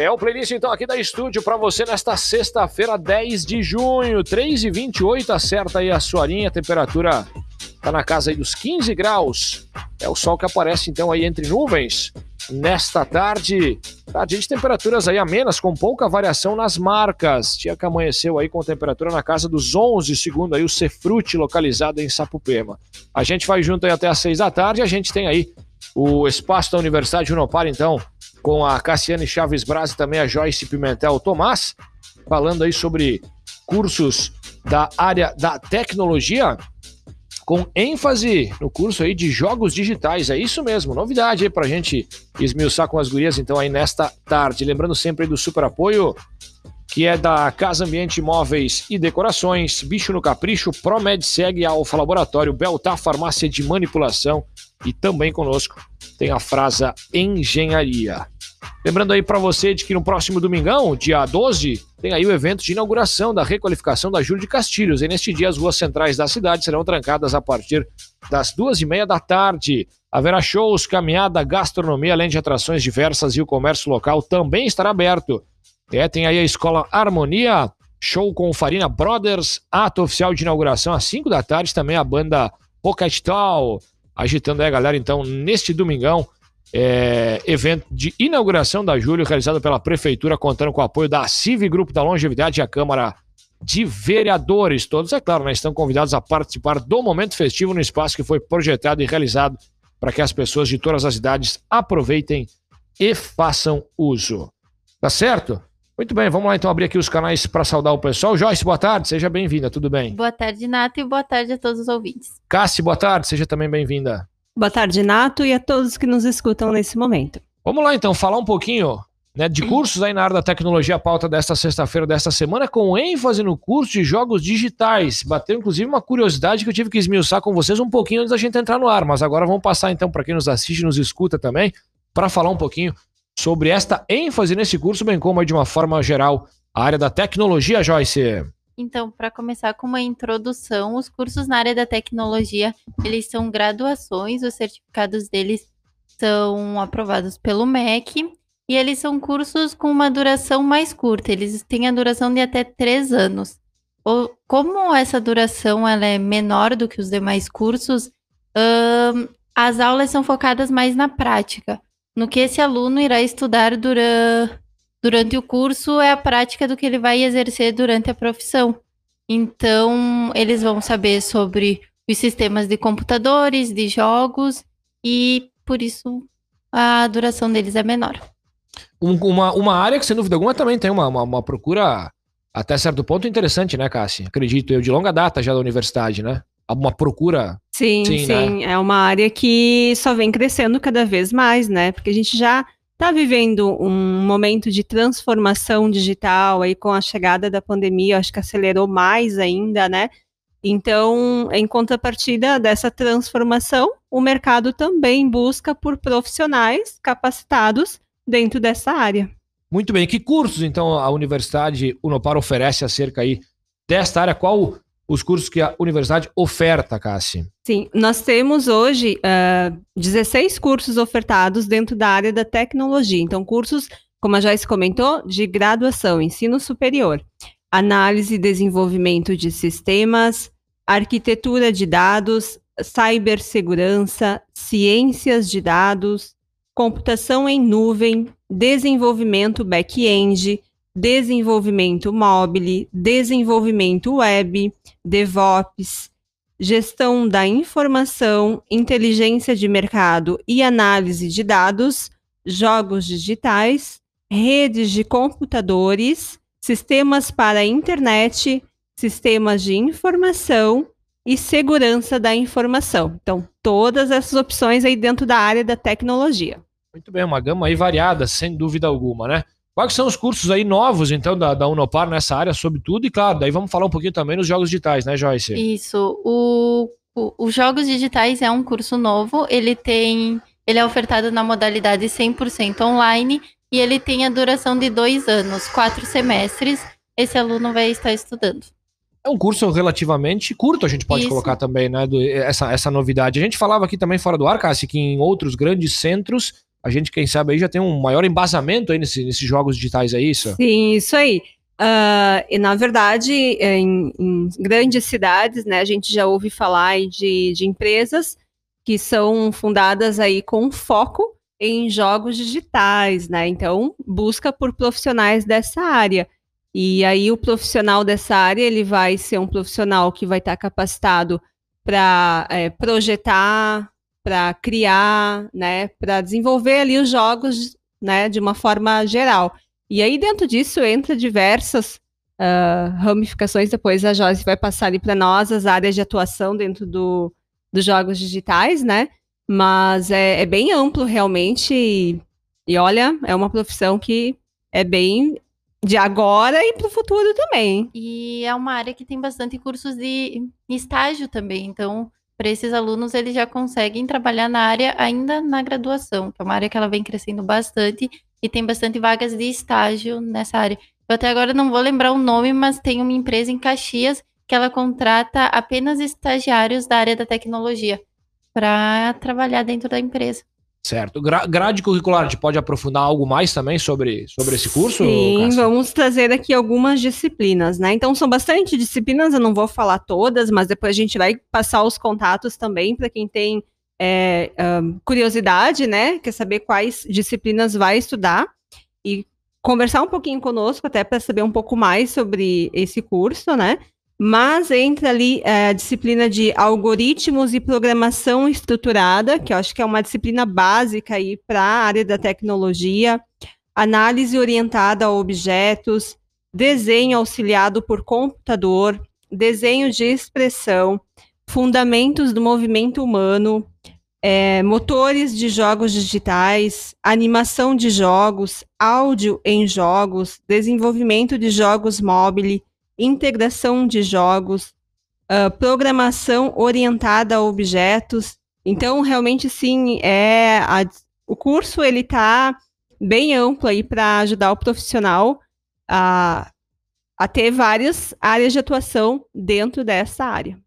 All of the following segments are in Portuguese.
É o playlist então aqui da estúdio para você nesta sexta-feira, 10 de junho, 3 e 28 acerta aí a sua linha, a temperatura tá na casa aí dos 15 graus. É o sol que aparece então aí entre nuvens nesta tarde. Tarde de temperaturas aí amenas, com pouca variação nas marcas. Dia que amanheceu aí com temperatura na casa dos 11, segundo aí o Cefrute localizado em Sapupema. A gente vai junto aí até às 6 da tarde. A gente tem aí o espaço da Universidade de Unopar, então, com a Cassiane Chaves Braz e também a Joyce Pimentel Tomás, falando aí sobre cursos da área da tecnologia com ênfase no curso aí de jogos digitais. É isso mesmo, novidade aí pra gente esmiuçar com as gurias então aí nesta tarde. Lembrando sempre do super apoio que é da Casa Ambiente Móveis e Decorações, Bicho no Capricho, Promed Segue, Alfa Laboratório, Beltar Farmácia de Manipulação e também conosco tem a Frasa Engenharia. Lembrando aí para você de que no próximo domingão, dia 12, tem aí o evento de inauguração da requalificação da Júlio de Castilhos. E neste dia as ruas centrais da cidade serão trancadas a partir das duas e meia da tarde. Haverá shows, caminhada, gastronomia, além de atrações diversas e o comércio local também estará aberto. É, tem aí a Escola Harmonia, show com Farina Brothers, ato oficial de inauguração às 5 da tarde, também a banda Pocket Tal, agitando aí a galera então neste domingão é, evento de inauguração da Júlio, realizado pela Prefeitura, contando com o apoio da CIV Grupo da Longevidade e a Câmara de Vereadores. Todos, é claro, né, estão convidados a participar do momento festivo no espaço que foi projetado e realizado para que as pessoas de todas as idades aproveitem e façam uso. Tá certo? Muito bem, vamos lá então abrir aqui os canais para saudar o pessoal. Joyce, boa tarde, seja bem-vinda, tudo bem? Boa tarde, Nato, e boa tarde a todos os ouvintes. Cassi, boa tarde, seja também bem-vinda. Boa tarde, Nato, e a todos que nos escutam nesse momento. Vamos lá, então, falar um pouquinho né, de cursos aí na área da tecnologia, a pauta desta sexta-feira, desta semana, com ênfase no curso de jogos digitais. Bateu, inclusive, uma curiosidade que eu tive que esmiuçar com vocês um pouquinho antes da gente entrar no ar, mas agora vamos passar, então, para quem nos assiste e nos escuta também, para falar um pouquinho sobre esta ênfase nesse curso, bem como de uma forma geral a área da tecnologia, Joyce. Então, para começar com uma introdução, os cursos na área da tecnologia, eles são graduações, os certificados deles são aprovados pelo MEC e eles são cursos com uma duração mais curta, eles têm a duração de até três anos. Como essa duração ela é menor do que os demais cursos, hum, as aulas são focadas mais na prática, no que esse aluno irá estudar durante durante o curso é a prática do que ele vai exercer durante a profissão. Então, eles vão saber sobre os sistemas de computadores, de jogos, e por isso a duração deles é menor. uma, uma área que, sem dúvida alguma, também tem uma, uma, uma procura até certo ponto interessante, né, Cassi? Acredito eu, de longa data já da universidade, né? Uma procura. Sim, sim. sim. Né? É uma área que só vem crescendo cada vez mais, né? Porque a gente já está vivendo um momento de transformação digital aí com a chegada da pandemia, acho que acelerou mais ainda, né? Então, em contrapartida dessa transformação, o mercado também busca por profissionais capacitados dentro dessa área. Muito bem. Que cursos, então, a Universidade Unopar oferece acerca aí desta área? Qual os cursos que a universidade oferta, Cassi? Sim, nós temos hoje uh, ah, 16 cursos ofertados dentro da área da tecnologia. Então, cursos, como a Joyce comentou, de graduação, ensino superior, análise e desenvolvimento de sistemas, arquitetura de dados, cibersegurança, ciências de dados, computação em nuvem, desenvolvimento back-end, desenvolvimento mobile, desenvolvimento web, DevOps, gestão da informação, inteligência de mercado e análise de dados, jogos digitais, redes de computadores, sistemas para a internet, sistemas de informação e segurança da informação. Então, todas essas opções aí dentro da área da tecnologia. Muito bem, uma gama aí variada, sem dúvida alguma, né? Quais são os cursos aí novos, então, da, da Unopar nessa área, sobretudo? E claro, daí vamos falar um pouquinho também nos jogos digitais, né, Joyce? Isso. O, o, os jogos digitais é um curso novo, ele tem. Ele é ofertado na modalidade 100% online e ele tem a duração de dois anos, quatro semestres. Esse aluno vai estar estudando. É um curso relativamente curto, a gente pode Isso. colocar também, né? Do, essa, essa novidade. A gente falava aqui também fora do ar, Cassi, que em outros grandes centros a gente, quem sabe, aí já tem um maior embasamento aí nesse, nesses jogos digitais, é isso? Sim, isso aí. Uh, e na verdade, em, em, grandes cidades, né, a gente já ouve falar de, de empresas que são fundadas aí com foco em jogos digitais, né? Então, busca por profissionais dessa área. E aí o profissional dessa área, ele vai ser um profissional que vai estar capacitado para é, projetar, para criar, né, para desenvolver ali os jogos, né, de uma forma geral. E aí dentro disso entra diversas uh, ramificações. Depois a Joyce vai passar ali para nós as áreas de atuação dentro do, dos jogos digitais, né? Mas é, é bem amplo realmente. E, e olha, é uma profissão que é bem de agora e para o futuro também. E é uma área que tem bastante cursos de estágio também. Então, para esses alunos, eles já conseguem trabalhar na área ainda na graduação, que é uma área que ela vem crescendo bastante e tem bastante vagas de estágio nessa área. Eu até agora não vou lembrar o nome, mas tem uma empresa em Caxias que ela contrata apenas estagiários da área da tecnologia para trabalhar dentro da empresa. Certo. Gra grade curricular, a gente pode aprofundar algo mais também sobre, sobre esse curso? Sim, Cássia? vamos trazer aqui algumas disciplinas, né? Então, são bastante disciplinas, eu não vou falar todas, mas depois a gente vai passar os contatos também para quem tem é, um, curiosidade, né? Quer saber quais disciplinas vai estudar e conversar um pouquinho conosco, até para saber um pouco mais sobre esse curso, né? Mas entra ali é, a disciplina de algoritmos e programação estruturada, que eu acho que é uma disciplina básica aí para a área da tecnologia, análise orientada a objetos, desenho auxiliado por computador, desenho de expressão, fundamentos do movimento humano, é, motores de jogos digitais, animação de jogos, áudio em jogos, desenvolvimento de jogos móveis, integração de jogos, uh, programação orientada a objetos. Então, realmente, sim, é a, o curso ele está bem amplo aí para ajudar o profissional a, a ter várias áreas de atuação dentro dessa área.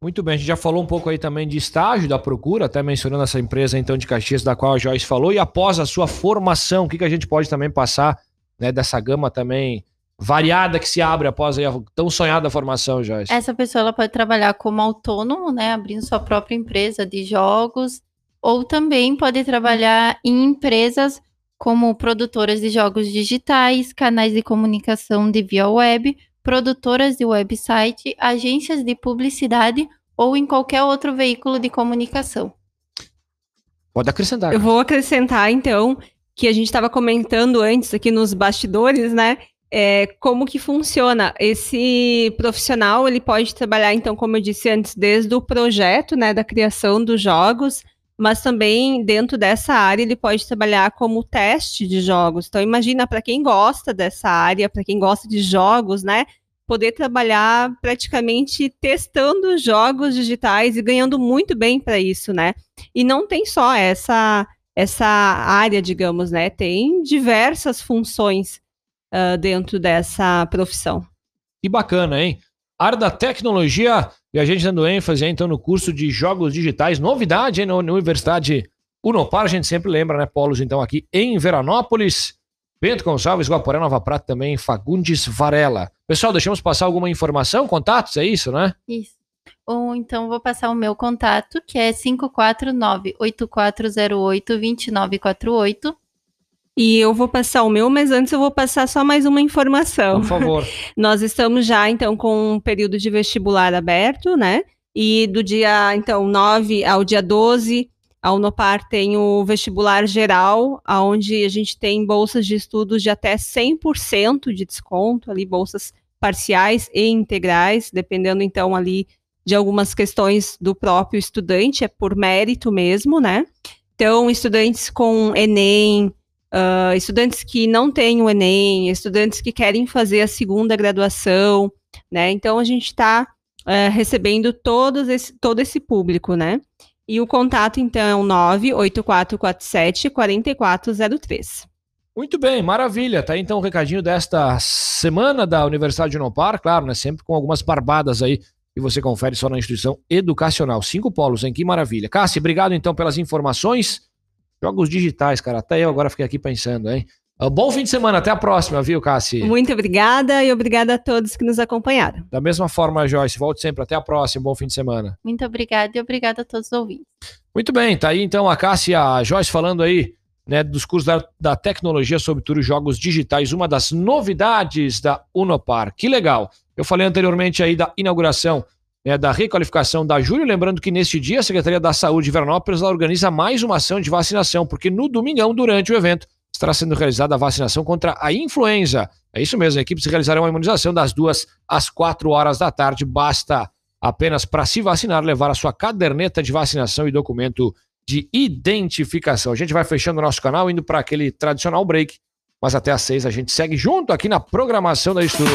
Muito bem, a gente já falou um pouco aí também de estágio da procura, até mencionando essa empresa então de Caxias da qual a Joyce falou, e após a sua formação, o que, que a gente pode também passar né, dessa gama também variada que se abre após a tão sonhada formação, Joyce? Essa pessoa ela pode trabalhar como autônomo, né, abrindo sua própria empresa de jogos, ou também pode trabalhar em empresas como produtoras de jogos digitais, canais de comunicação de via web, produtoras de website, agências de publicidade ou em qualquer outro veículo de comunicação. Pode acrescentar. Eu vou acrescentar então que a gente estava comentando antes aqui nos bastidores, né? É, como que funciona. Esse profissional, ele pode trabalhar, então, como eu disse antes, desde o projeto, né, da criação dos jogos, mas também dentro dessa área ele pode trabalhar como teste de jogos. Então, imagina para quem gosta dessa área, para quem gosta de jogos, né, poder trabalhar praticamente testando jogos digitais e ganhando muito bem para isso, né? E não tem só essa essa área, digamos, né? Tem diversas funções uh, dentro dessa profissão. Que bacana, hein? Área da tecnologia, e a gente dando ênfase então no curso de jogos digitais, novidade hein, na Universidade Unopar, a gente sempre lembra, né, Polos, então aqui em Veranópolis, Bento Gonçalves, Guaporé, Nova Prata, também Fagundes Varela. Pessoal, deixamos passar alguma informação, contatos, é isso, né? Isso. Ou então vou passar o meu contato, que é 549-8408-2948. E eu vou passar o meu, mas antes eu vou passar só mais uma informação. Por favor. Nós estamos já, então, com um período de vestibular aberto, né? E do dia, então, 9 ao dia 12, a Unopar tem o vestibular geral, onde a gente tem bolsas de estudos de até 100% de desconto, ali, bolsas parciais e integrais, dependendo, então, ali de algumas questões do próprio estudante, é por mérito mesmo, né? Então, estudantes com Enem, uh, estudantes que não têm o Enem, estudantes que querem fazer a segunda graduação, né? Então a gente está uh, eh, recebendo todos esse, todo esse público, né? E o contato, então, é o 98447 4403. Muito bem, maravilha. Tá aí, então o recadinho desta semana da Universidade de Unopar, claro, né? Sempre com algumas barbadas aí e você confere só na instituição educacional. Cinco polos, hein? Que maravilha. Cássia, obrigado então pelas informações. Jogos digitais, cara. Até eu agora fiquei aqui pensando, hein? Uh, bom fim de semana, até a próxima, viu, Cassi? Muito obrigada e obrigada a todos que nos acompanharam. Da mesma forma, Joyce, volte sempre. Até a próxima, bom fim de semana. Muito obrigada e obrigada a todos os ouvintes. Muito bem, tá aí então a Cassi e a Joyce falando aí né, dos cursos da, da tecnologia, sobretudo jogos digitais, uma das novidades da Unopar. Que legal! Eu falei anteriormente aí da inauguração né, da requalificação da Júlio, lembrando que neste dia a Secretaria da Saúde de Veranópolis organiza mais uma ação de vacinação, porque no domingão, durante o evento, estará sendo realizada a vacinação contra a influenza. É isso mesmo, a equipe se realizará uma imunização das duas às quatro horas da tarde. Basta apenas para se vacinar levar a sua caderneta de vacinação e documento de identificação. A gente vai fechando o nosso canal, indo para aquele tradicional break, mas até às seis a gente segue junto aqui na programação da Estúdio.